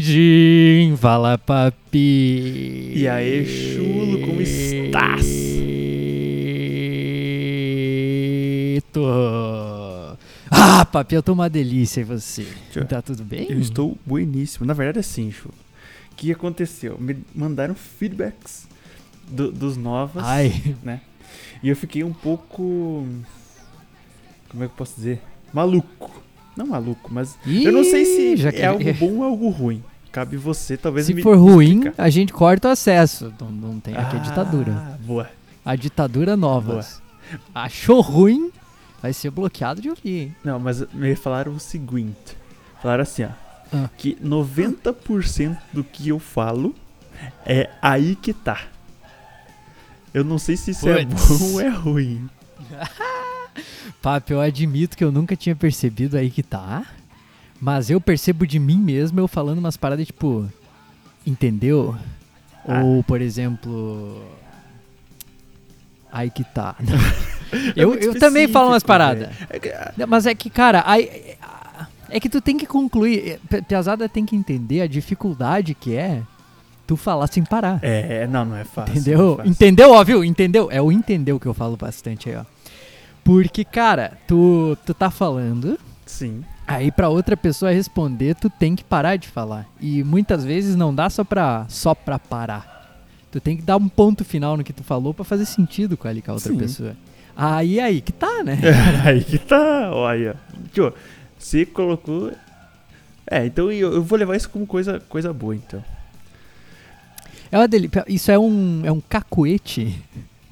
Din, fala papi. E aí, chulo, como estás? Tô. Ah, papi, eu tô uma delícia e você? Tchau. Tá tudo bem? Eu estou bueníssimo. Na verdade, assim, chulo. O que aconteceu? Me mandaram feedbacks do- dos novas, Ai, né? E eu fiquei um pouco. Como é que eu posso dizer? Maluco. Não maluco, mas eu não sei se Ih, já é que- algo bom ou algo ruim. Cabe você, talvez Se me for ruim, explicar. a gente corta o acesso. Não, não tem aqui a ditadura. Ah, boa. A ditadura nova. Achou ruim, vai ser bloqueado de ouvir, hein? Não, mas me falaram o seguinte. Falaram assim, ó. Ah. Que 90% do que eu falo é aí que tá. Eu não sei se isso é Puts. bom ou é ruim. Papo, eu admito que eu nunca tinha percebido aí que tá. Mas eu percebo de mim mesmo eu falando umas paradas tipo. Entendeu? Ah. Ou, por exemplo. Aí que tá. eu muito eu também falo umas paradas. É ah, Mas é que, cara, aí, é que tu tem que concluir. P- Piazada tem que entender a dificuldade que é tu falar sem parar. É, não, não é fácil. não Entendeu? é fácil. Entendeu, ó, viu? Entendeu? É o entendeu que eu falo bastante aí, ó. Porque, cara, tu, tu tá falando, Sim. aí pra outra pessoa responder, tu tem que parar de falar. E muitas vezes não dá só pra, só pra parar. Tu tem que dar um ponto final no que tu falou pra fazer sentido com ali com a outra Sim. pessoa. Aí, aí, que tá, né? aí que tá, olha. Tio, você colocou. É, então eu, eu vou levar isso como coisa, coisa boa, então. É uma delícia. Isso é um, é um cacuete.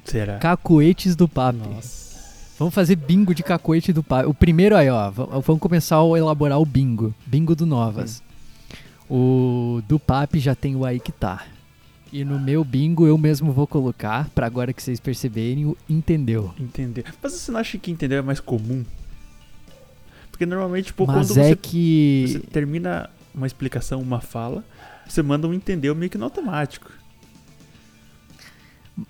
Será? Cacuetes do papi. Nossa. Vamos fazer bingo de cacoete do pai. O primeiro aí, ó. Vamos começar a elaborar o bingo. Bingo do Novas. O do papi já tem o aí que tá. E no meu bingo eu mesmo vou colocar, pra agora que vocês perceberem, o entendeu. Entender. Mas você não acha que entender é mais comum? Porque normalmente, tipo, Mas quando é você, que. você termina uma explicação, uma fala, você manda um entender meio que no automático.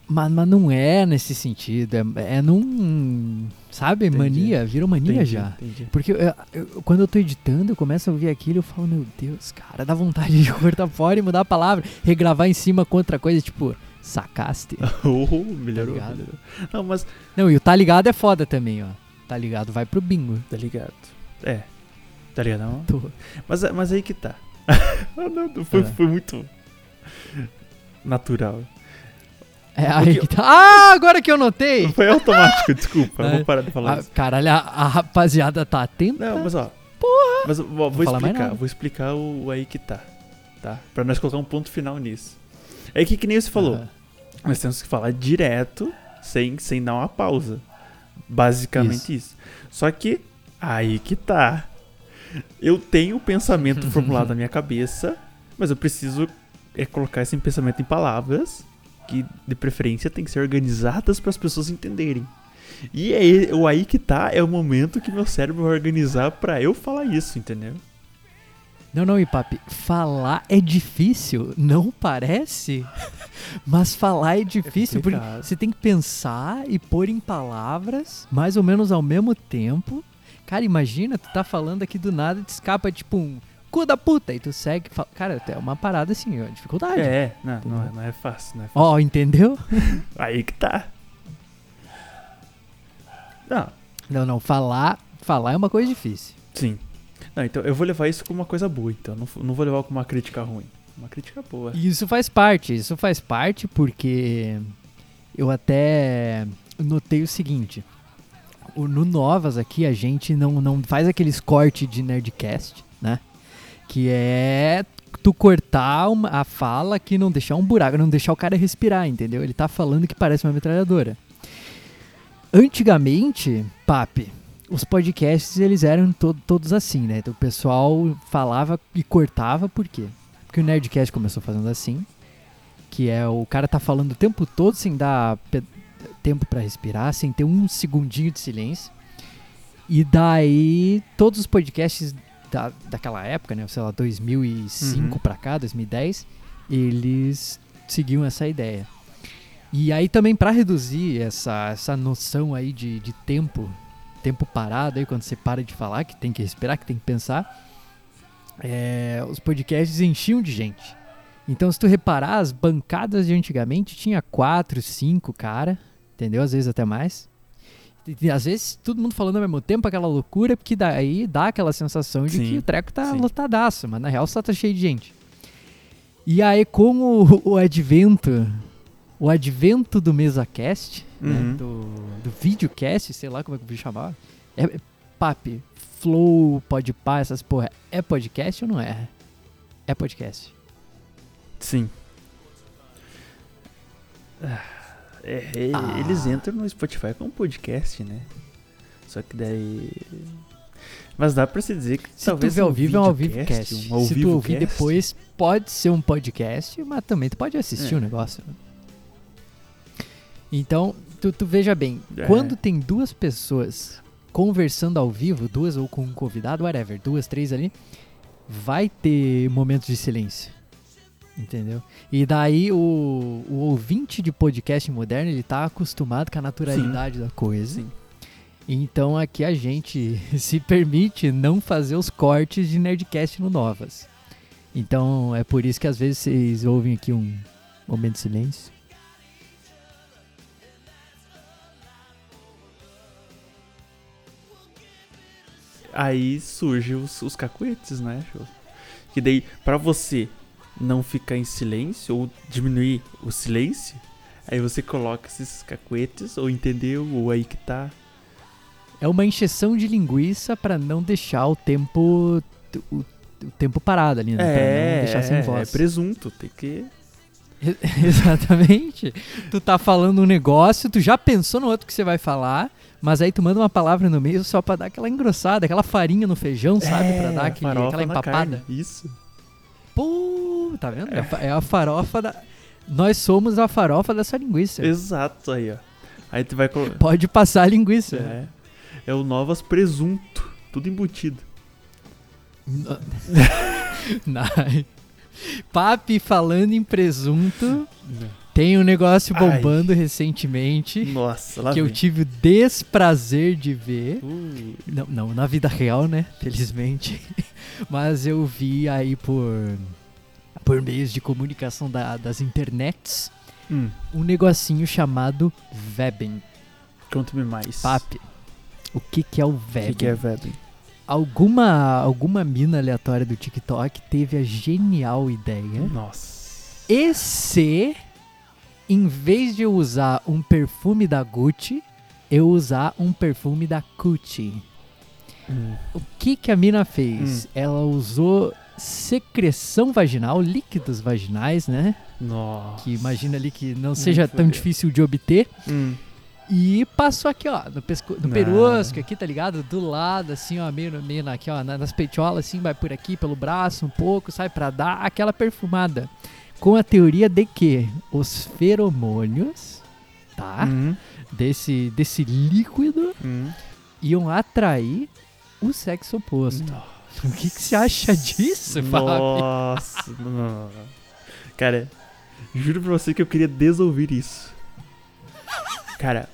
Mas, mas não é nesse sentido. É, é num. Sabe? Entendi. Mania. Virou mania Entendi, já. Entendi. Porque eu- eu- quando eu tô editando, eu começo a ouvir aquilo e eu falo, meu Deus, cara, dá vontade de cortar fora e mudar a palavra, regravar em cima com outra coisa, tipo, sacaste. Oh, melhorou, Tá melhorou. Não, mas Não, e o tá ligado é foda também, ó. Tá ligado, vai pro bingo. tá ligado. É. Tá ligado? Não? Tô- Mas, mas aí que tá. Ah, não, não, foi, É. foi muito natural. É aí que tá. Ah, agora que eu notei! Foi automático, desculpa. Eu vou parar de falar Ah, isso. caralho, a, a rapaziada tá atenta. Não, mas ó. Mas ó, vou, mais explicar, vou explicar o, o aí que tá. Tá? Pra nós colocar um ponto final nisso. É que, que nem você falou. Aham. Nós temos que falar direto, sem, sem dar uma pausa. Basicamente isso. Só que, aí que tá. Eu tenho o pensamento formulado na minha cabeça, mas eu preciso é, colocar esse pensamento em palavras que, de preferência, tem que ser organizadas para as pessoas entenderem. E aí, o aí que tá é o momento que meu cérebro vai organizar pra eu falar isso, entendeu? Não, não, Ipapi, falar é difícil, não parece? Mas falar é difícil, porque complicado. você tem que pensar e pôr em palavras, mais ou menos ao mesmo tempo. Cara, imagina, tu tá falando aqui do nada e te escapa tipo um cu da puta, e tu segue. Fala, cara, é uma parada assim, ó, dificuldade. É, não, não, é- não é fácil, não é fácil. Ó, entendeu? Aí que tá. Não, Não, não, falar, falar é uma coisa difícil. sim. Não, então eu vou levar isso como uma coisa boa, então. Não, não vou levar como uma crítica ruim. Uma crítica boa. Isso faz parte, isso faz parte porque eu até notei o seguinte. No Novas aqui a gente não, não faz aqueles cortes de Nerdcast, né? Que é tu cortar a fala que não deixar um buraco, não deixar o cara respirar, entendeu? Ele tá falando que parece uma metralhadora. Antigamente, papi, os podcasts eles eram to- todos assim, né? Então, o pessoal falava e cortava, por quê? Porque o Nerdcast começou fazendo assim, que é o cara tá falando o tempo todo sem dar tempo pra respirar, sem ter um segundinho de silêncio. E daí todos os podcasts da, daquela época, né, sei lá, 2005 Uhum. pra cá, 2010, eles seguiam essa ideia. E aí também pra reduzir essa, essa noção aí de, de tempo, tempo parado aí quando você para de falar, que tem que respirar, que tem que pensar, é, os podcasts enchiam de gente. Então, se tu reparar, as bancadas de antigamente tinha quatro, cinco cara, entendeu? Às vezes até mais. E, às vezes todo mundo falando ao mesmo tempo, aquela loucura, porque daí dá aquela sensação de Sim, que o treco tá sim. lotadaço, mas na real só tá cheio de gente. E aí, com o, o advento, o advento do MesaCast, né, Uhum. do, do videocast, sei lá como é que eu vou chamar, é, é papi, flow, podpah, essas porra, é podcast ou não é? É podcast. Sim. Ah, é, é, Ah. Eles entram no Spotify com um podcast, né? Só que daí. Mas dá pra se dizer que Se talvez tu vê ao um vivo, é um ao videocast, vivocast. um ao Se tu vivo ouvir cast. depois, pode ser um podcast, mas também tu pode assistir É. o negócio. né? Então, tu, tu veja bem, É. quando tem duas pessoas conversando ao vivo, duas ou com um convidado, whatever, duas, três ali, vai ter momentos de silêncio. Entendeu? E daí o, o ouvinte de podcast moderno, ele tá acostumado com a naturalidade da coisa. Sim. Então aqui a gente se permite não fazer os cortes de Nerdcast no Novas. Então é por isso que às vezes vocês ouvem aqui um momento de silêncio. Aí surgem os, os cacuetes, né? Que daí, pra você não ficar em silêncio ou diminuir o silêncio, aí você coloca esses cacuetes, ou entendeu, ou aí que tá. É uma encheção de linguiça pra não deixar o tempo o, o tempo parado ali, né? pra não deixar sem é, voz. é presunto, tem que. Exatamente. Tu tá falando um negócio, tu já pensou no outro que você vai falar, mas aí tu manda uma palavra no meio só pra dar aquela engrossada, aquela farinha no feijão, sabe? Pra dar aquele, É, aquela empapada. carne, Isso. Pô, tá vendo? É. a fa- é a farofa da. Nós somos a farofa dessa linguiça. Exato aí, ó. Aí tu vai colocar. Pode passar a linguiça. É, é o Novas Presunto. Tudo embutido. Papi falando em presunto, tem um negócio Ai. bombando recentemente Nossa, lá que eu vem. tive o desprazer de ver. Uh, Não, não, na vida real, né? Felizmente. Mas eu vi aí por, por meios de comunicação da- das internets hum, um negocinho chamado Vebin. Conta-me mais. Papi, o que, que é o O Vebin? que, que é Vebin? Alguma, alguma mina aleatória do TikTok teve a genial ideia. Nossa. E se, em vez de eu usar um perfume da Gucci, eu usar um perfume da Gucci? Hum. O que que a mina fez? Ela usou secreção vaginal, líquidos vaginais, né? Nossa. Que imagina ali que não seja tão difícil de obter. Hum. E passou aqui, ó, no, pesco no Não. perosco aqui, tá ligado? Do lado, assim, ó, meio, meio na- aqui, ó, na- nas peitiolas, assim, vai por aqui, pelo braço um pouco, sai pra dar aquela perfumada. Com a teoria de que os feromônios, tá? Hum. Desse, desse líquido Hum. iam atrair o sexo oposto. O que, que você acha disso, Fábio? Nossa. não. Cara, juro pra você que eu queria desouvir isso. Cara,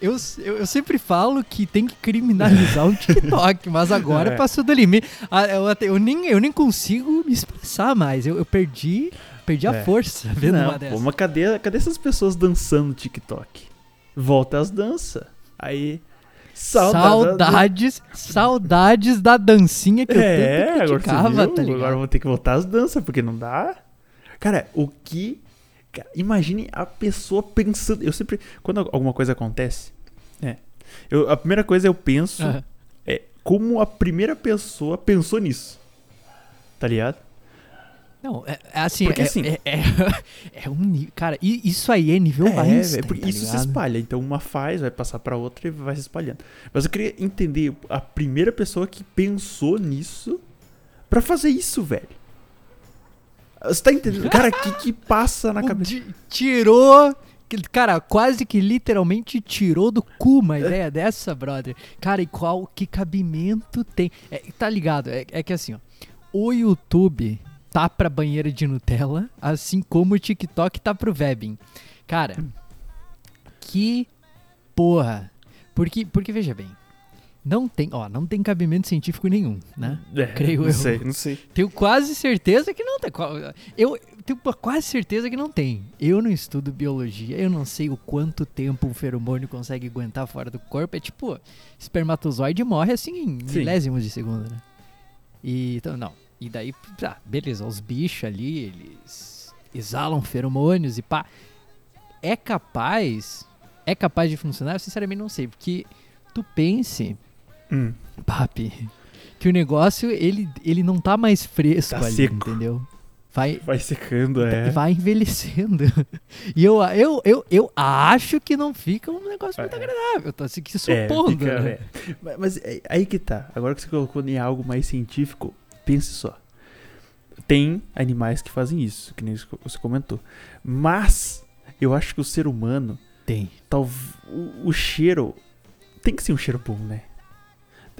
Eu, eu, eu sempre falo que tem que criminalizar o TikTok, mas agora É. passou do limite. Ah, Eu, eu, nem, eu nem consigo me expressar mais. Eu, eu perdi, perdi a É. força vendo não, uma pô, dessas. mas cadê, cadê essas pessoas dançando no TikTok? Volta às danças. Aí. Saudade. Saudades, saudades da dancinha que eu É, tanto agora você criticava, viu? tá? Agora eu vou ter que voltar às danças, porque não dá. Cara, o que. cara, imagine a pessoa pensando. Eu sempre. Quando alguma coisa acontece, né? Eu, a primeira coisa eu penso Aham. é como a primeira pessoa pensou nisso. Tá ligado? Não, é, é assim, Porque é, assim- é, é, é um nível. Cara, isso aí é nível é, Einstein, velho, porque tá isso se ligado? espalha. Então uma faz, vai passar pra outra e vai se espalhando. Mas eu queria entender a primeira pessoa que pensou nisso pra fazer isso, velho. Você tá entendendo? Cara, o que que passa na O cabeça? Tirou. Cara, quase que literalmente tirou do cu uma É. ideia dessa, brother. Cara, e qual que cabimento tem? É, tá ligado? É, é que assim, ó. O YouTube tá pra banheira de Nutella, assim como o TikTok tá pro Webbing. Cara, que porra. Porque, porque veja bem, Não tem, ó, não tem cabimento científico nenhum, né? É, Creio não eu. sei, não sei. Tenho quase certeza que não tem. Eu tenho quase certeza que não tem. Eu não estudo biologia, eu não sei o quanto tempo um feromônio consegue aguentar fora do corpo. É tipo, espermatozoide morre assim em Sim. milésimos de segundo, né? E então, não. E daí, tá, beleza, os bichos ali, eles exalam feromônios e pá. É capaz. É capaz de funcionar? Eu sinceramente não sei, porque tu pense Hum, Papi, que o negócio, ele, ele não tá mais fresco Tá ali, seco. entendeu? Vai, vai secando, é. vai envelhecendo. E eu, eu, eu, eu acho que não fica um negócio muito É. agradável. Tô assim, que É, supondo, fica- né? é. Mas, mas é aí que tá. Agora que você colocou em algo mais científico, pense só. Tem animais que fazem isso, que nem você comentou. Mas eu acho que o ser humano, Tem. tal, o, o cheiro tem que ser um cheiro bom, né?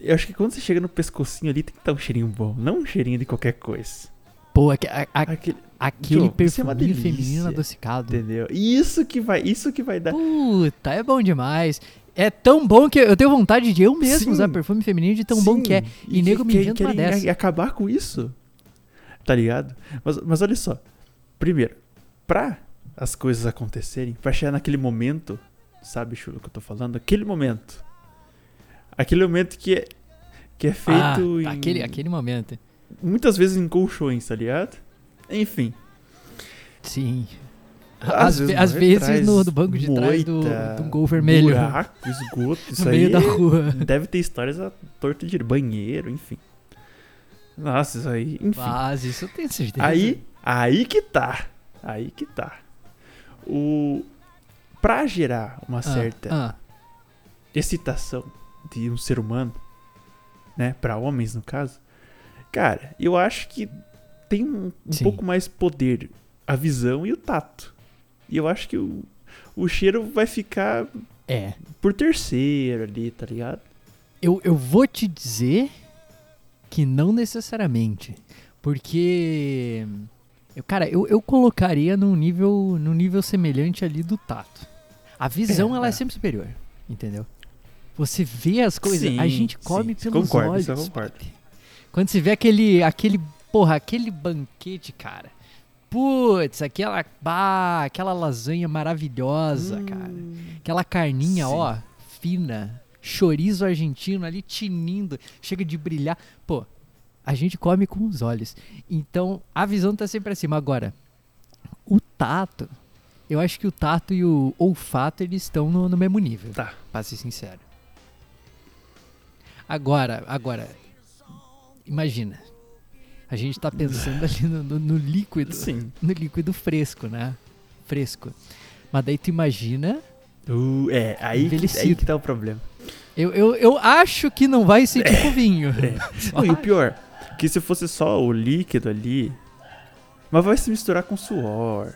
Eu acho que quando você chega no pescocinho ali, tem que estar um cheirinho bom, não um cheirinho de qualquer coisa. Pô, a- a- Aquele, aquele Joe, isso é delícia. feminino adocicado. entendeu? Isso que vai, isso que vai dar. Puta, é bom demais. É tão bom que eu tenho vontade de eu mesmo Sim. usar perfume feminino de tão bom Sim, que é. E, nego me que- uma dessa. a- acabar com isso. Tá ligado? Mas, mas olha só. Primeiro, pra as coisas acontecerem, pra chegar naquele momento, sabe, Chulo, que eu tô falando? Aquele momento. Aquele momento que é, que é feito Ah, em. aquele, aquele momento. Muitas vezes em colchões, tá ligado? Enfim. Sim. Às ve- às vezes no, do banco de trás do, do gol vermelho. Buraco, esgoto, isso no meio da rua. Deve ter histórias a torta de banheiro, enfim. Nossa, isso aí, enfim. Mas isso eu tenho certeza. Aí, aí que tá. Aí que tá. O pra gerar uma Ah, certa ah, excitação de um ser humano, né, Pra homens no caso. Cara, eu acho que tem um, um pouco mais poder a visão e o tato. E eu acho que o, o cheiro vai ficar é. por terceiro ali, tá ligado? Eu, eu vou te dizer que não necessariamente. Porque. Eu, cara, eu, eu colocaria num nível, num nível semelhante ali do tato. A visão, É, ela é é. sempre superior. Entendeu? Você vê as coisas. a Sim, gente come sim, pelos concordo, olhos. concordo. Quando você vê aquele. aquele. Porra, aquele banquete, cara. Putz, aquela. Bah, aquela lasanha maravilhosa, cara. Aquela carninha, Sim. ó, fina. Chorizo argentino ali tinindo. Chega de brilhar. Pô, a gente come com os olhos. Então, a visão tá sempre acima. Agora, o tato. Eu acho que o tato e o olfato, eles estão no, no mesmo nível. Tá. Pra ser sincero. Agora, agora. Imagina. A gente tá pensando ali no, no- no líquido. Sim. No líquido fresco, né? Fresco. Mas daí tu imagina Uh, é, aí que, aí que tá o problema. Eu, eu, eu acho que não vai ser tipo vinho. Não, e o pior, que se fosse só o líquido ali, mas vai se misturar com suor,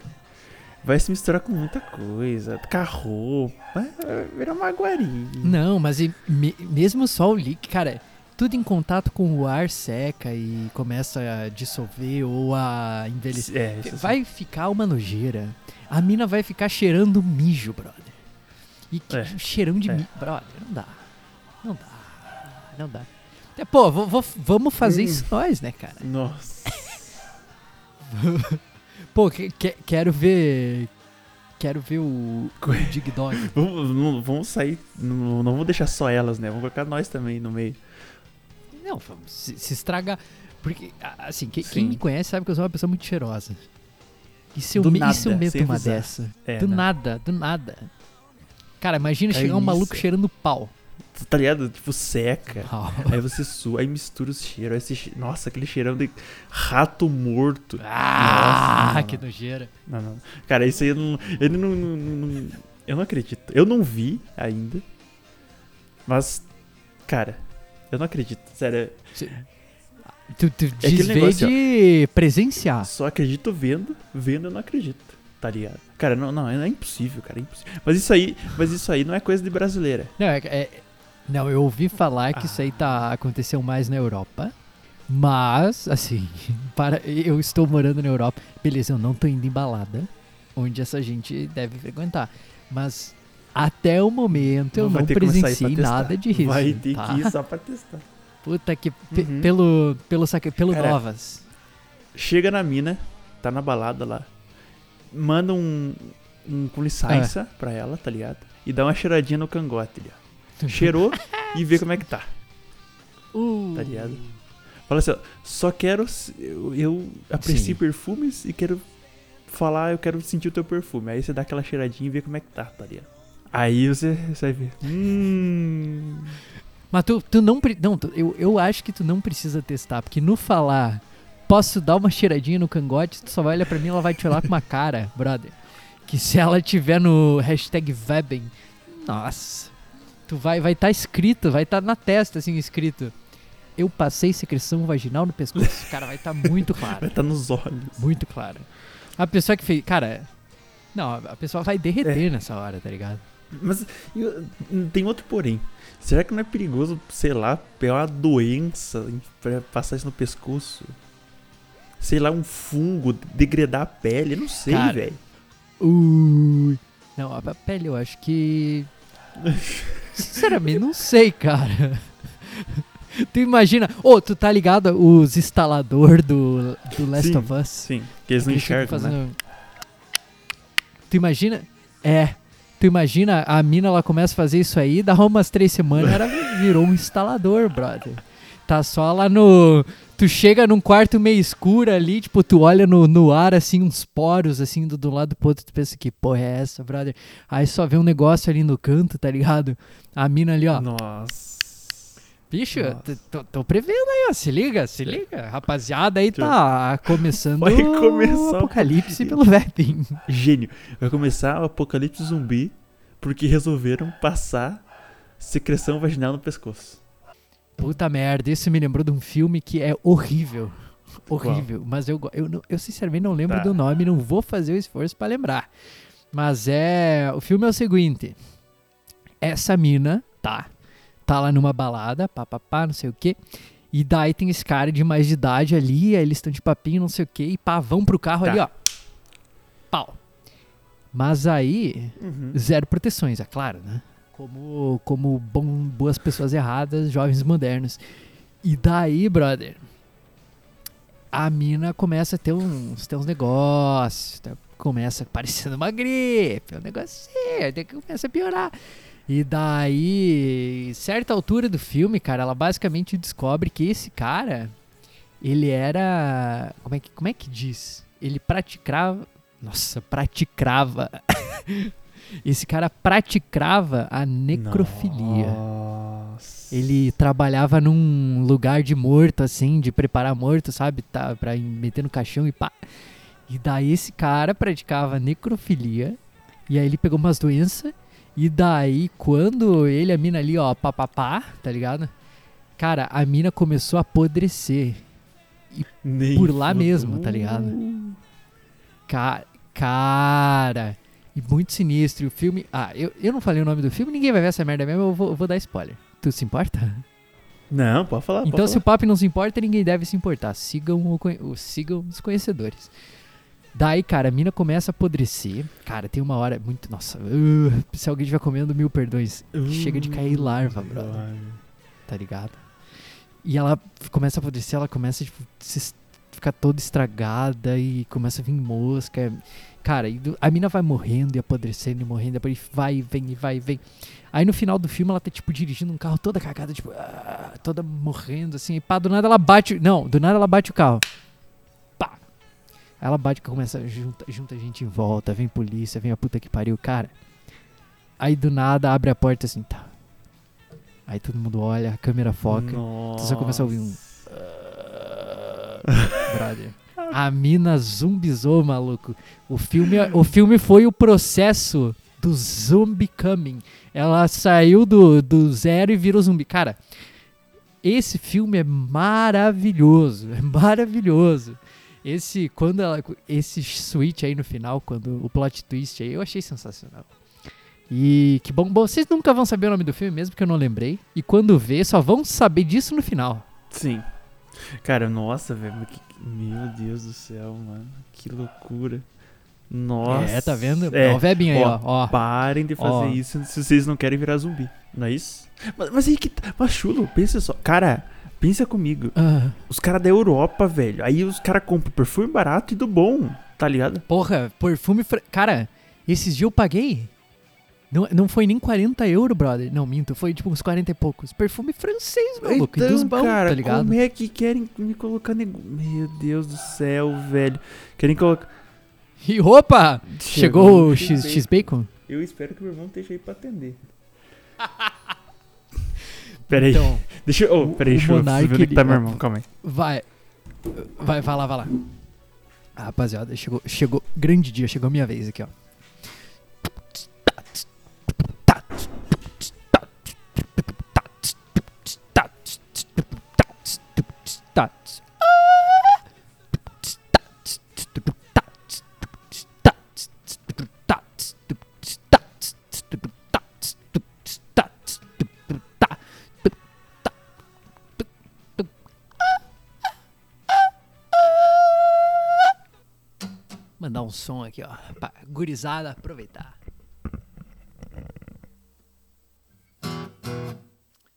vai se misturar com muita coisa, com a roupa, vai virar uma. Não, mas e me- mesmo só o líquido, cara, tudo em contato com o ar seca e começa a dissolver ou a envelhecer. É, Vai ficar uma nojeira. A mina vai ficar cheirando mijo, brother. E que É. cheirão de É. mijo. Brother, não dá. Não dá. Não dá. É, pô, vou- vou- vamos fazer Hum. isso nós, né, cara? Nossa. Pô, que- que- quero ver. Quero ver o, o Dig Dog. Vamos, vamos sair, não, não vamos deixar só elas, né? Vamos colocar nós também no meio. Não, se, se estragar. Porque, assim, que- Sim. quem me conhece sabe que eu sou uma pessoa muito cheirosa. E se eu, Do me- nada, se eu meto uma avisar. dessa? É, do não. nada, do nada. Cara, imagina É chegar um maluco cheirando pau. Tá ligado? Tipo, seca. Pau. Aí você sua, aí mistura os cheiros. esse che- Nossa, aquele cheirão de rato morto. Ah, Nossa, não, que não. nojeira. Não, não. Cara, isso aí eu não. Ele não- não- não- Eu não acredito. Eu não vi ainda. Mas. Cara, eu não acredito. Sério. Tu, tu É diz negócio, ó. de presenciar. Só acredito vendo. Vendo eu não acredito. Tá ligado? Cara, não, não, é impossível, cara. É impossível. Mas isso aí. Mas isso aí não é coisa de brasileira. Não, é- é- não, eu ouvi falar que isso aí tá aconteceu mais na Europa. Mas, assim, para, eu estou morando na Europa. Beleza, eu não tô indo em balada, onde essa gente deve frequentar. Mas Até o momento eu não pra presenciei nada disso. Vai ter tá? que ir só pra testar. Puta que. Uhum. Pelo. Pelo, saque, pelo Cara, Novas. Chega na mina, tá na balada lá. Manda um, um com licença É. pra ela, tá ligado? E dá uma cheiradinha no cangote ali, ó. Cheirou e vê como é que tá, Uh, tá ligado? Fala assim, ó, só quero. Eu, eu aprecio perfumes e quero falar, eu quero sentir o teu perfume. Aí você dá aquela cheiradinha e vê como é que tá, tá ligado? Aí você, você vai ver. Hum. Mas tu, tu não. Não, tu- eu, eu acho que tu não precisa testar, porque no falar. Posso dar uma cheiradinha no cangote, tu só vai olhar pra mim ela vai te olhar com uma cara, brother. Que se ela tiver no hashtag Veben, nossa. Tu vai vai estar escrito, vai estar na testa assim escrito. Eu passei secreção vaginal no pescoço. Cara, vai estar muito claro. Vai estar nos olhos. Muito claro. A pessoa que fez. Cara. Não, a pessoa vai derreter nessa hora, tá ligado? Mas eu- tem outro porém. Será que não é perigoso, sei lá, pegar uma doença pra passar isso no pescoço? Sei lá, um fungo, degradar a pele, não sei, velho. Ui. Não, a pele eu acho que. Sinceramente, não sei, cara. Tu imagina. Ô, tu tá ligado os instalador do, do Last Sim, of Us? Sim, que eles não enxergam, né? fazendo- Tu imagina. É. Tu imagina, a mina ela começa a fazer isso aí, dá umas três semanas, ela virou um instalador, brother. Tá só lá no. Tu chega num quarto meio escuro ali, tipo, tu olha no, no ar, assim, uns poros, assim, do, do lado pro outro, tu pensa, que porra é essa, brother? Aí só vê um negócio ali no canto, tá ligado? A mina ali, ó. Nossa. Bicho, tô, tô prevendo aí, ó. Se liga, se liga. Rapaziada aí tá começando Vai começar o apocalipse pelo Vaping. Gênio. Vai começar o apocalipse zumbi porque resolveram passar secreção vaginal no pescoço. Puta merda, isso me lembrou de um filme que é horrível. Horrível. Mas eu, eu, eu sinceramente não lembro Tá. do nome, não vou fazer o esforço pra lembrar. Mas é. O filme é o seguinte: essa mina, tá? Tá lá numa balada, papapá, não sei o quê. E daí tem esse cara de mais de idade ali, aí eles estão de papinho, não sei o quê, e pá, vão pro carro Tá. ali, ó. Pau. Mas aí, Uhum. zero proteções, é claro, né? Como, como bom, boas pessoas erradas, jovens modernos. E daí, brother, a mina começa a ter uns, ter uns negócios, tá? começa parecendo uma gripe, um negocinho, até que começa a piorar. E daí, certa altura do filme, cara, ela basicamente descobre que esse cara, ele era. Como é que, como é que diz? Ele praticava. Nossa, praticava. esse cara praticava a necrofilia. Nossa. Ele trabalhava num lugar de morto, assim, de preparar morto, sabe? Tá, pra meter no caixão e pá. E daí esse cara praticava necrofilia. E aí ele pegou umas doenças. E daí, quando ele, a mina ali, ó, papapá, tá ligado? Cara, a mina começou a apodrecer. Nem por lá fudeu. mesmo, tá ligado? Ca cara. E muito sinistro. E o filme. Ah, eu, eu não falei o nome do filme, ninguém vai ver essa merda mesmo, eu vou, eu vou dar spoiler. Tu se importa? Não, pode falar. Então, pode se o falar. papo não se importa, ninguém deve se importar. Sigam, o, o- sigam os conhecedores. Daí, cara, a mina começa a apodrecer. Cara, tem uma hora muito. Nossa, uh, se alguém estiver comendo mil perdões, chega de cair larva, Ui, brother. ai. tá ligado? E ela começa a apodrecer, ela começa tipo, ficar toda estragada e começa a vir mosca. Cara, e a mina vai morrendo e apodrecendo e morrendo, depois vai e vem e vai e vem. Aí no final do filme ela tá, tipo, dirigindo um carro toda cagada, tipo, ah, toda morrendo, assim, e pá, do nada ela bate. Não, do nada ela bate o carro. Ela bate, começa, junta, junta gente em volta, vem polícia, vem a puta que pariu, cara. Aí do nada abre a porta assim, tá. Aí todo mundo olha, a câmera foca. Tu só começa a ouvir um. Brother. A mina zumbizou, maluco. O filme, o filme foi o processo do zombie coming. Ela saiu do, do zero e virou zumbi. Cara, esse filme é maravilhoso. É maravilhoso. Esse, quando ela, esse switch aí no final, quando o plot twist aí, eu achei sensacional. E que bom, bom, vocês nunca vão saber o nome do filme mesmo, porque eu não lembrei. E quando ver, só vão saber disso no final. Sim. Cara, nossa, velho. que- Meu Deus do céu, mano. Que loucura. Nossa. É, tá vendo? É. Ó, o Vebinho aí, Ó, ó. ó. Parem de fazer Ó. isso se vocês não querem virar zumbi. Não é isso? Mas, mas aí que tá. Mas chulo, pensa só. Cara, pensa comigo. Ah, Os caras da Europa, velho. Aí os caras compram perfume barato e do bom, tá ligado? porra, perfume. Fran... Cara, esses dias eu paguei. Não, não foi nem 40 euros, brother. Não, minto, foi tipo uns 40 e poucos. Perfume francês, maluco. e dos bons, Então, cara, tá ligado? como é que querem me colocar nego... Meu Deus do céu, velho. Querem colocar... E opa! Chegou, o o X, X-Bacon? Eu espero que o meu irmão esteja aí pra atender. Peraí, Então, deixa eu... Oh, peraí, deixa eu ver que tá meu irmão, calma aí. vai. Vai, vai lá, vai lá. Ah, rapaziada, chegou, chegou. Grande dia, chegou a minha vez aqui, ó. Som aqui, ó. Pra gurizada aproveitar.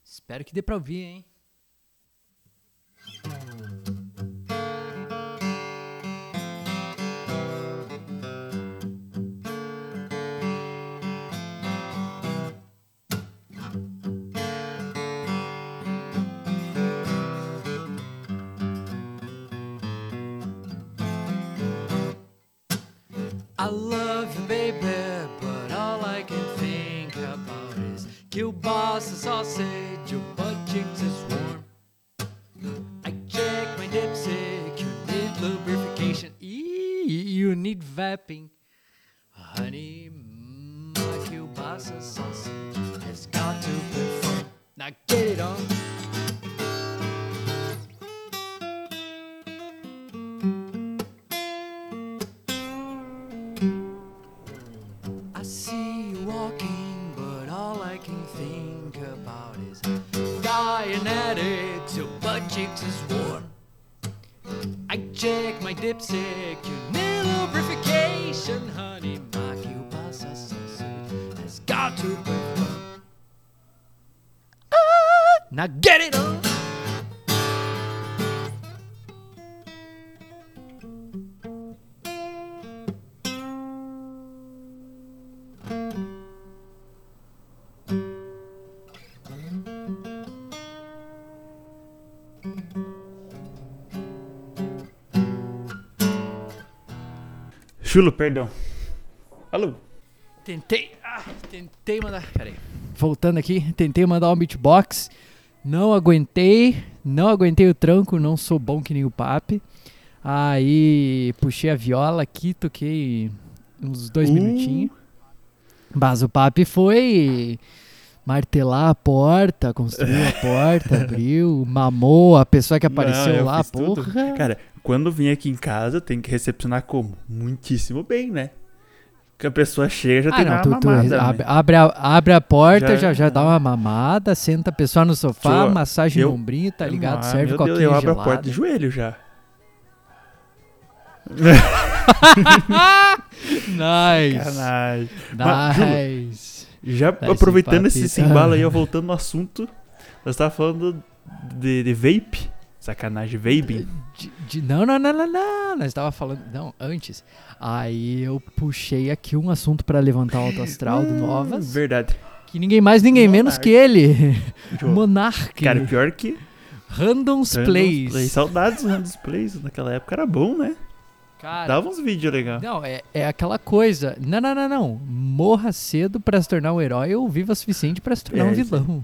Espero que dê pra ouvir, hein? Now get it on. Chulo, perdão. Alô? Tentei, ah, tentei mandar, peraí. Voltando aqui, tentei mandar um beatbox, não aguentei, não aguentei o tranco, não sou bom que nem o Papi. Aí puxei a viola aqui, toquei uns dois Uh. minutinhos. Mas o Papi foi martelar a porta, construiu a porta, abriu, mamou a pessoa que apareceu eu lá, fiz tudo. porra. Cara, quando vim aqui em casa, tem que recepcionar como? Muitíssimo bem, né? Que a pessoa chega já Ah, tem não, uma tu, tu mamada, abre, né? abre, a, abre a porta, já, Já- já, dá uma mamada, senta a pessoa no sofá, Tio, massagem eu- no ombrinho, tá ligado? Ah, Serve Deus, eu abro gelada. a porta de joelho já. Nice, Sacanagem. Mas, Júlio, nice. Já esse aproveitando esse aí. simbalo aí, ó, voltando no assunto, nós tava falando de, de vape. Sacanagem, vaping. De- de- não, não, não, não, não, nós tava falando, não, antes. Aí eu puxei aqui um assunto pra levantar o alto astral do Hum, Novas, Verdade. que ninguém mais, ninguém menos que ele. Monark, Cara, pior que Randoms Random Plays. Play. Saudades dos Random Plays. Naquela época era bom, né? Cara, Dava uns vídeos legais. Não, é, é aquela coisa. Não, não, não, não. Morra cedo pra se tornar um herói ou viva o suficiente pra se tornar É, um vilão.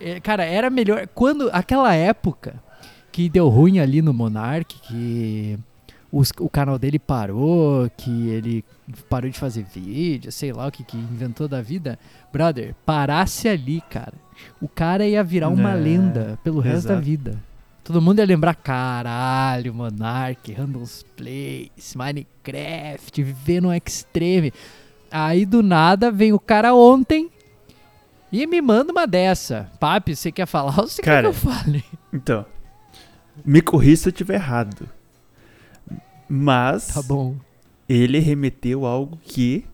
É, cara, era melhor. Quando. Aquela época que deu ruim ali no Monark, que os- o canal dele parou, que ele parou de fazer vídeo, sei lá o que, que inventou da vida. Brother, parasse ali, cara. O cara ia virar uma É, lenda pelo resto da exato. vida. Todo mundo ia lembrar, caralho, Monark, Randoms Plays, Minecraft, viver no Extreme. Aí do nada vem o cara ontem e me manda uma dessa. Papi, você quer falar ou você quer que Cara, eu fale? Então, me corri se eu estiver errado. Mas Tá bom. ele remeteu algo que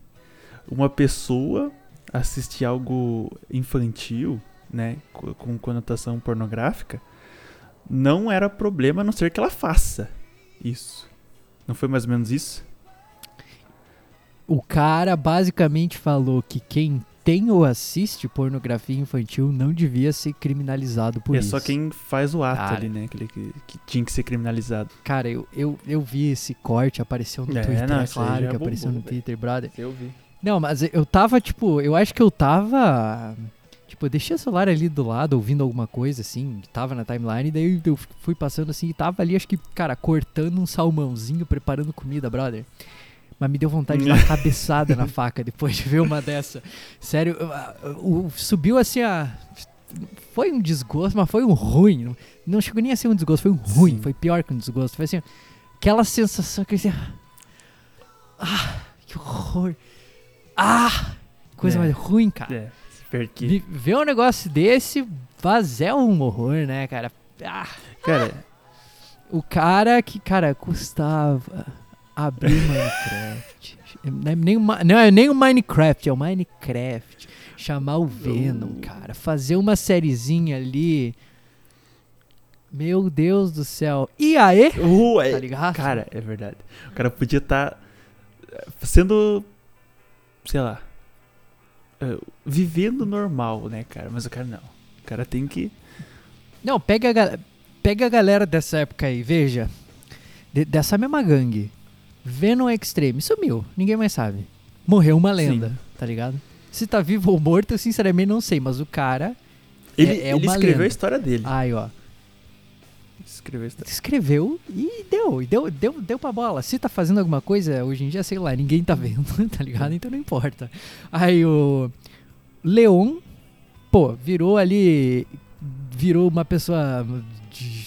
uma pessoa assistir algo infantil, né, co- com conotação pornográfica, não era problema a não ser que ela faça isso. Não foi mais ou menos isso? O cara basicamente falou que quem tem ou assiste pornografia infantil não devia ser criminalizado por é isso. só quem faz o ato Cara. ali, né, aquele que, que tinha que ser criminalizado. Cara, eu, eu, eu vi esse corte, apareceu no É, Twitter, não, é claro já que apareceu bombou, no velho. Twitter, brother. Eu vi. Não, mas eu tava, tipo, eu acho que eu tava. Tipo, eu deixei o celular ali do lado, ouvindo alguma coisa, assim, tava na timeline, daí eu fui passando assim e tava ali, acho que, cara, cortando um salmãozinho, preparando comida, brother. Mas me deu vontade de dar uma cabeçada na faca depois de ver uma dessa. Sério, eu- a- o- subiu assim a. Foi um desgosto, mas foi um ruim. Não, chegou nem a ser um desgosto, foi um ruim. Sim. Foi pior que um desgosto. Foi assim, aquela sensação que assim. Ah, que horror. Ah! Coisa É. mais ruim, cara. É, porque, Ver um negócio desse, vaz é um horror, né, cara? Ah, cara, o cara que, cara, custava abrir Minecraft. Não é nem, não é nem o Minecraft, é o Minecraft. Chamar o Venom, cara. Fazer uma sériezinha ali. Meu Deus do céu. E aí? Uh, é- Tá ligado? Cara, é verdade. O cara podia estar sendo, sei lá, eh, vivendo normal, né, cara? Mas o cara não. O cara tem que. Não, pega a, ga- pega a galera dessa época aí, veja. De- dessa mesma gangue. Venom Extreme. Sumiu. Ninguém mais sabe. Morreu uma lenda, Sim. tá ligado? Se tá vivo ou morto, eu sinceramente não sei. Mas o cara. Ele, É- é ele escreveu lenda. a história dele. Ai, ó. Escreveu a história. Escreveu e deu. E deu, deu, deu pra bola. Se tá fazendo alguma coisa, hoje em dia, sei lá, ninguém tá vendo, tá ligado? Então não importa. Aí o. Leon, pô, virou ali. Virou uma pessoa.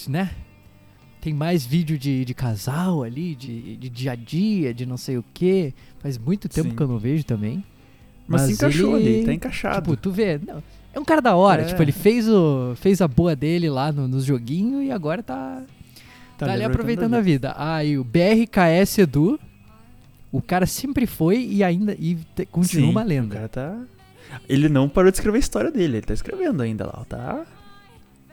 né? Tem mais vídeo de, de casal ali, de, de dia a dia, de não sei o que. Faz muito tempo Sim. que eu não vejo também. Mas, se encaixou ele- ali, tá encaixado. Tipo, tu vê. não, é um cara da hora. É. Tipo, ele fez, o, fez a boa dele lá no, nos joguinhos e agora tá, tá, ali aproveitando a vida. Aí o BRKS Edu, o cara sempre foi e ainda e te- continua Sim, uma O lenda. cara tá. Ele não parou de escrever a história dele, ele tá escrevendo ainda lá, tá?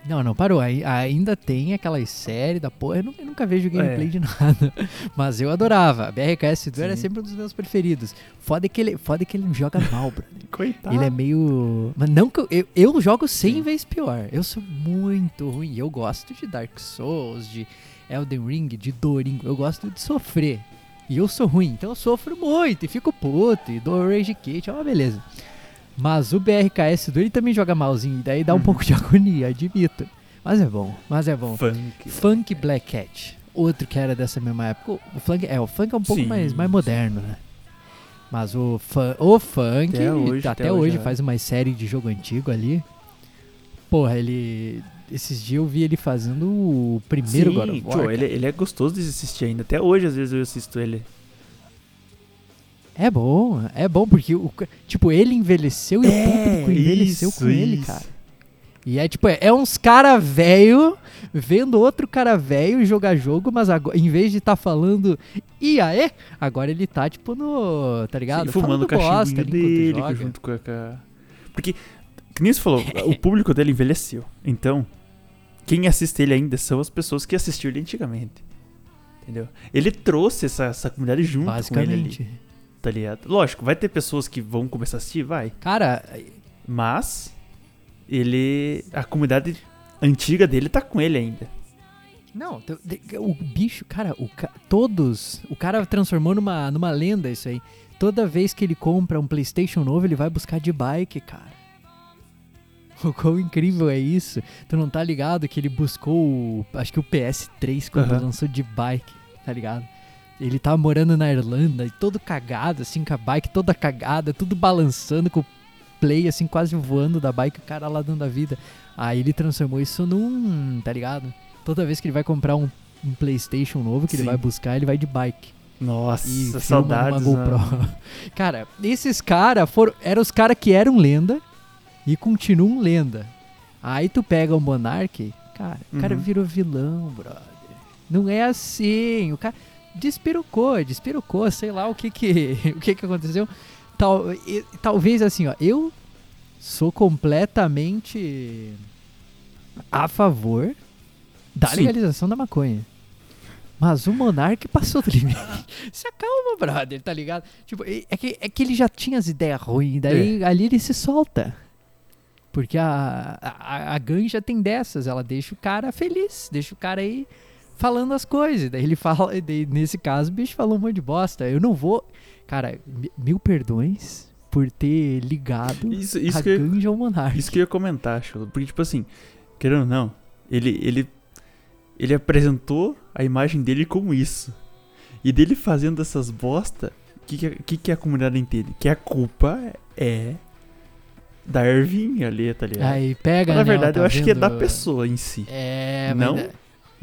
Não, não parou. Ainda tem aquelas séries da porra. Eu nunca, vejo gameplay É. de nada. Mas eu adorava. BRKS Edu era Sim. sempre um dos meus preferidos. Foda que ele, foda que ele joga mal, brother. Coitado. Ele é meio. Mas não que eu, eu, eu jogo 100 Sim. vezes pior. Eu sou muito ruim. Eu gosto de Dark Souls, de Elden Ring, de Doringo. Eu gosto de sofrer. E eu sou ruim, então eu sofro muito e fico puto e dou rage kit, é uma beleza. Mas o BRKS do ele também joga malzinho, e daí dá um Uhum. pouco de agonia, admito. Mas é bom, mas é bom. Funk. Funk Black Cat, outro que era dessa mesma época. O funk é, o funk é um pouco Sim, mais, mais moderno, né? Mas o, fun, o funk, Até hoje, até, até hoje, é. faz uma série de jogo antigo ali. Porra, ele. Esses dias eu vi ele fazendo o primeiro Sim, God of War. tio, ele, ele é gostoso de assistir ainda. Até hoje, às vezes, eu assisto ele. É bom, é bom, porque o, tipo, ele envelheceu e o público envelheceu com ele, cara. E é tipo, é, é uns cara velho vendo outro cara velho jogar jogo, mas agora, em vez de tá falando e aí, agora ele tá tipo no, tá ligado? Sim, fumando bosta enquanto dele, joga. junto com a... Porque, que nem você falou, o público dele envelheceu. Então, quem assiste ele ainda são as pessoas que assistiram ele antigamente. Entendeu? Ele trouxe essa, essa comunidade junto com ele ali, Basicamente. Tá ligado? Lógico, vai ter pessoas que vão começar a assistir, vai. Cara, Mas, ele... A comunidade antiga dele tá com ele ainda. não, o bicho, cara, o todos, o cara transformou numa, numa lenda isso aí. Toda vez que ele compra um PlayStation novo, ele vai buscar de bike, cara. O quão incrível é isso? Tu não tá ligado que ele buscou, o- acho que o PS3 quando Aham. lançou de bike, tá ligado? Ele tava morando na Irlanda e todo cagado, assim, com a bike toda cagada, tudo balançando com o play, assim, quase voando da bike, o cara lá dando a vida. Aí ele transformou isso num, tá ligado? Toda vez que ele vai comprar um, um PlayStation novo que ele Sim. vai buscar, ele vai de bike. Nossa, E saudades. né? Cara, esses caras foram. Eram os caras que eram lenda e continuam lenda. Aí tu pega o Monark, cara, o cara Uhum. virou vilão, brother. Não é assim. O cara. Despirocou, despirocou, sei lá o que que, o que, que aconteceu. Tal, e, talvez assim, ó, eu sou completamente a favor da Sim. legalização da maconha. Mas o Monark passou do limite. Se acalma, brother, tá ligado? Tipo, é é que, é que ele já tinha as ideias ruins, daí ali ele se solta. Porque a, a, a ganja tem dessas, ela deixa o cara feliz, deixa o cara aí falando as coisas. Daí ele fala, daí, nesse caso, o bicho falou um monte de bosta. Eu não vou. Cara, mi- mil perdões por ter ligado Isso, isso, a que, eu, ganja ao Monark. isso que eu ia comentar, Chulo. Porque, tipo assim, querendo ou não, ele, ele, ele apresentou a imagem dele como isso. E dele fazendo essas bosta, o que, que, a- que, que a comunidade entende? Que a culpa é da Ervinha ali, tá ligado? Aí pega, Mas, na né, verdade, tá eu acho que é da pessoa em si. É, mas Não é-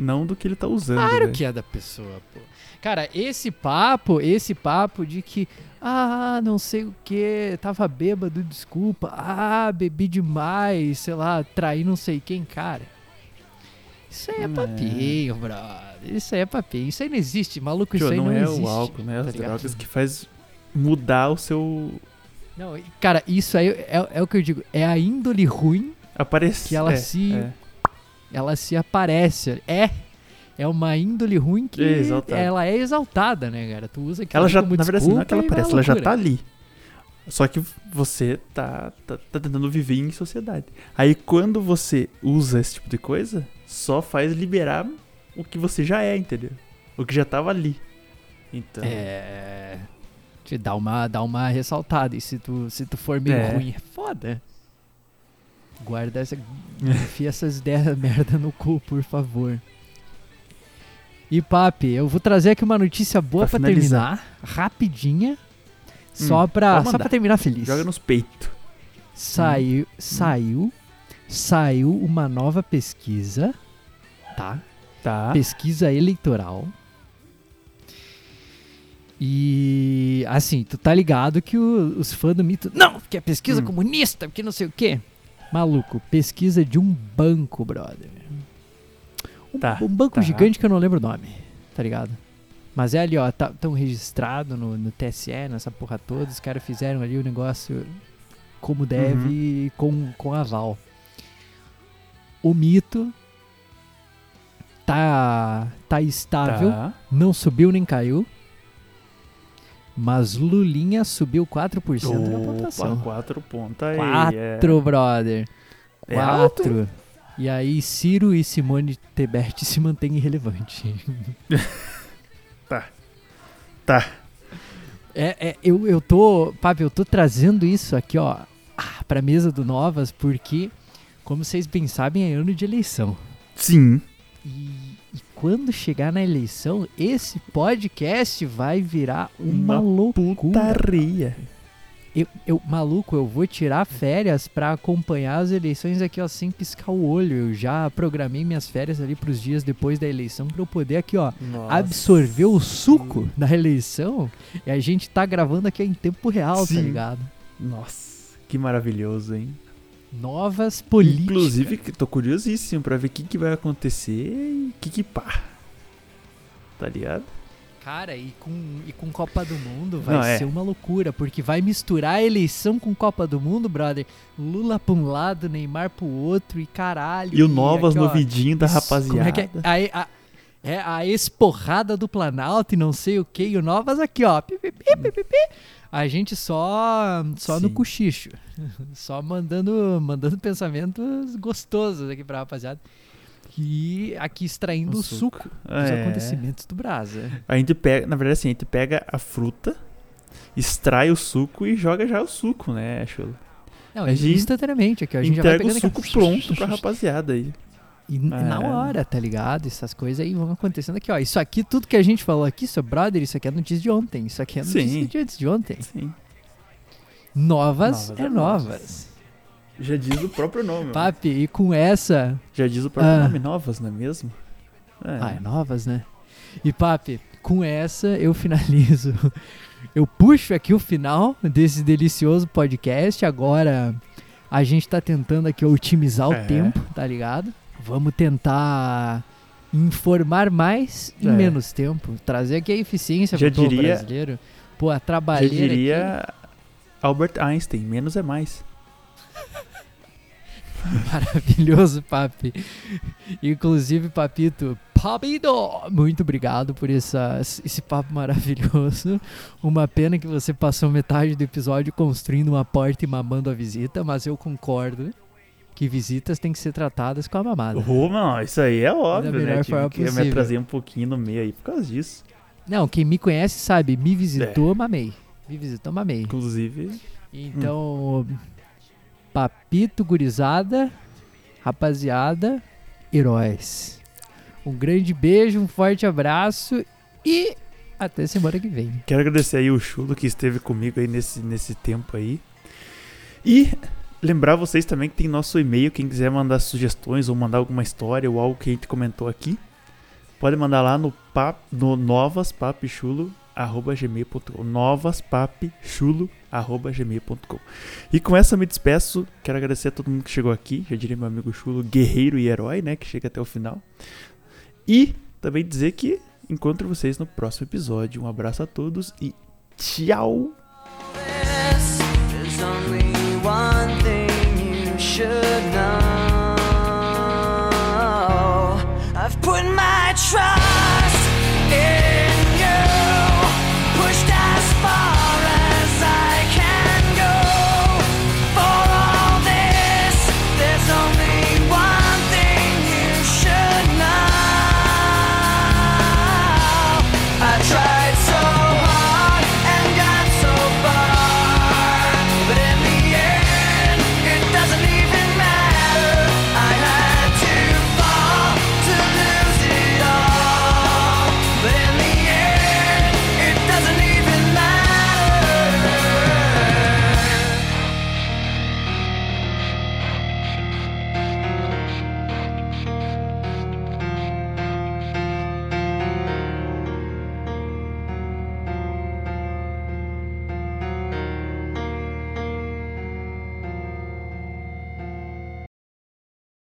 Não do que ele tá usando. Claro né? que é da pessoa, pô. Cara, esse papo, esse papo de que, ah, não sei o que, tava bêbado, desculpa, ah, bebi demais, sei lá, traí não sei quem, cara. Isso aí é É. papinho, brother. Isso aí é papinho. Isso aí não existe, maluco. Tio, Isso aí não, não, é existe. o álcool, né? As tá ligado? drogas que faz mudar o seu. Não, cara, isso aí é, é o que eu digo. É a índole ruim Aparecer. Que ela é, se- é. Ela se aparece. É. É uma índole ruim que É ela é exaltada, né, cara? Tu usa aquilo Ela já, como na verdade, assim, não é que ela aparece, ela já tá ali. Só que você tá, tá, tá tentando viver em sociedade. Aí quando você usa esse tipo de coisa, só faz liberar o que você já é, entendeu? O que já tava ali. Então. É. Te dá uma, dá uma ressaltada. E se tu, se tu for meio É. ruim, é foda. Guarda essa. Enfia essas ideias merda no cu, por favor. E papi, eu vou trazer aqui uma notícia boa Pra pra, terminar, rapidinha. Só, Hum, pra, pode só pra terminar feliz. Joga nos peitos. Saiu, saiu, saiu uma nova pesquisa, tá? Tá. Pesquisa eleitoral. E assim, tu tá ligado que o- os fãs do mito. Não, porque é pesquisa Hum. comunista, porque não sei o quê. Maluco, pesquisa de um banco, brother. Um, Tá, um banco tá. gigante que eu não lembro o nome, tá ligado? Mas é ali, ó, tá, tão registrado no, no TSE, nessa porra toda. Os caras fizeram ali o negócio como deve Uhum. e com, com aval. O mito tá, tá estável, Tá. não subiu nem caiu. Mas Lulinha subiu 4% na Opa, pontuação. quatro pontos aí. Quatro, brother. É, é alto, hein? Quatro. E aí Ciro e Simone Tebet se mantêm irrelevantes. Tá. É, é, eu, eu tô, Papi, eu tô trazendo isso aqui, ó, ah, pra mesa do Novas, porque, como vocês bem sabem, é ano de eleição. Sim. E quando chegar na eleição, esse podcast vai virar uma, Uma loucura. Putaria. Eu, eu, maluco, eu vou tirar férias pra acompanhar as eleições aqui, ó, sem piscar o olho. Eu já programei minhas férias ali pros dias depois da eleição pra eu poder aqui, ó, Nossa. absorver o suco da eleição. E a gente tá gravando aqui em tempo real, tá Sim. ligado? Nossa, que maravilhoso, hein? Novas políticas. Inclusive, que tô curiosíssimo pra ver o que, que vai acontecer e que que pá. Tá ligado? Cara, e com, e com Copa do Mundo vai Não, é. ser uma loucura, porque vai misturar a eleição com Copa do Mundo, brother. Lula pra um lado, Neymar pro outro e caralho. E o Novas aqui, no ó, vidinho da Isso, rapaziada. Como é é? A, a, é a esporrada do Planalto e não sei o que. E o Novas aqui, ó. pi, pi, pi. A gente só, só no Sim. cochicho. Só mandando, mandando pensamentos gostosos aqui pra rapaziada. E aqui extraindo O o suco. suco dos É. acontecimentos do Brasa. A gente pega, na verdade assim, a gente pega a fruta, extrai o suco e joga já o suco, né, Chulo? Não, A gente instantaneamente aqui, ó. A gente já vai Entrega o pegando suco aqui. pronto pra rapaziada aí. E n- na É. hora, tá ligado? Essas coisas aí vão acontecendo aqui, ó. Isso aqui, tudo que a gente falou aqui, isso é brother, isso aqui é notícia de ontem. Isso aqui é notícia Sim. de antes de ontem. Sim. Novas, Novas é é novas. novas. Já diz o próprio nome. Papi, e com essa. Já diz o próprio Ah. nome, novas, não é mesmo? É. Ah, é novas, né? E Papi, com essa eu finalizo. Eu puxo aqui o final desse delicioso podcast. Agora a gente tá tentando aqui otimizar o É. tempo, tá ligado? Vamos tentar informar mais em É. menos tempo, trazer aqui a eficiência povo diria- brasileiro. Pô, a Já trabalheira aqui- diria Albert Einstein, menos é mais. Maravilhoso, Papi. Inclusive, Papito, Papito, muito obrigado por essa, esse papo maravilhoso. Uma pena que você passou metade do episódio construindo uma porta e mamando a visita, mas eu concordo que visitas têm que ser tratadas com a mamada. Não, isso aí é óbvio, né? Tive que me um pouquinho no meio aí por causa disso. Não, quem me conhece sabe, me É. visitou, mamei. Me visitou, mamei. Inclusive, Então, Papito, gurizada, rapaziada, heróis. Um grande beijo, um forte abraço e até semana que vem. quero agradecer aí o Chulo que esteve comigo aí nesse, nesse tempo aí. E lembrar vocês também que tem nosso e-mail, quem quiser mandar sugestões ou mandar alguma história ou algo que a gente comentou aqui, pode mandar lá no, pap, no novaspapichulo.gmail.com novaspapichulo.gmail.com E com essa me despeço, quero agradecer a todo mundo que chegou aqui, já diria meu amigo Chulo, guerreiro e herói, né, que chega até o final. E também dizer que encontro vocês no próximo episódio. Um abraço a todos e tchau!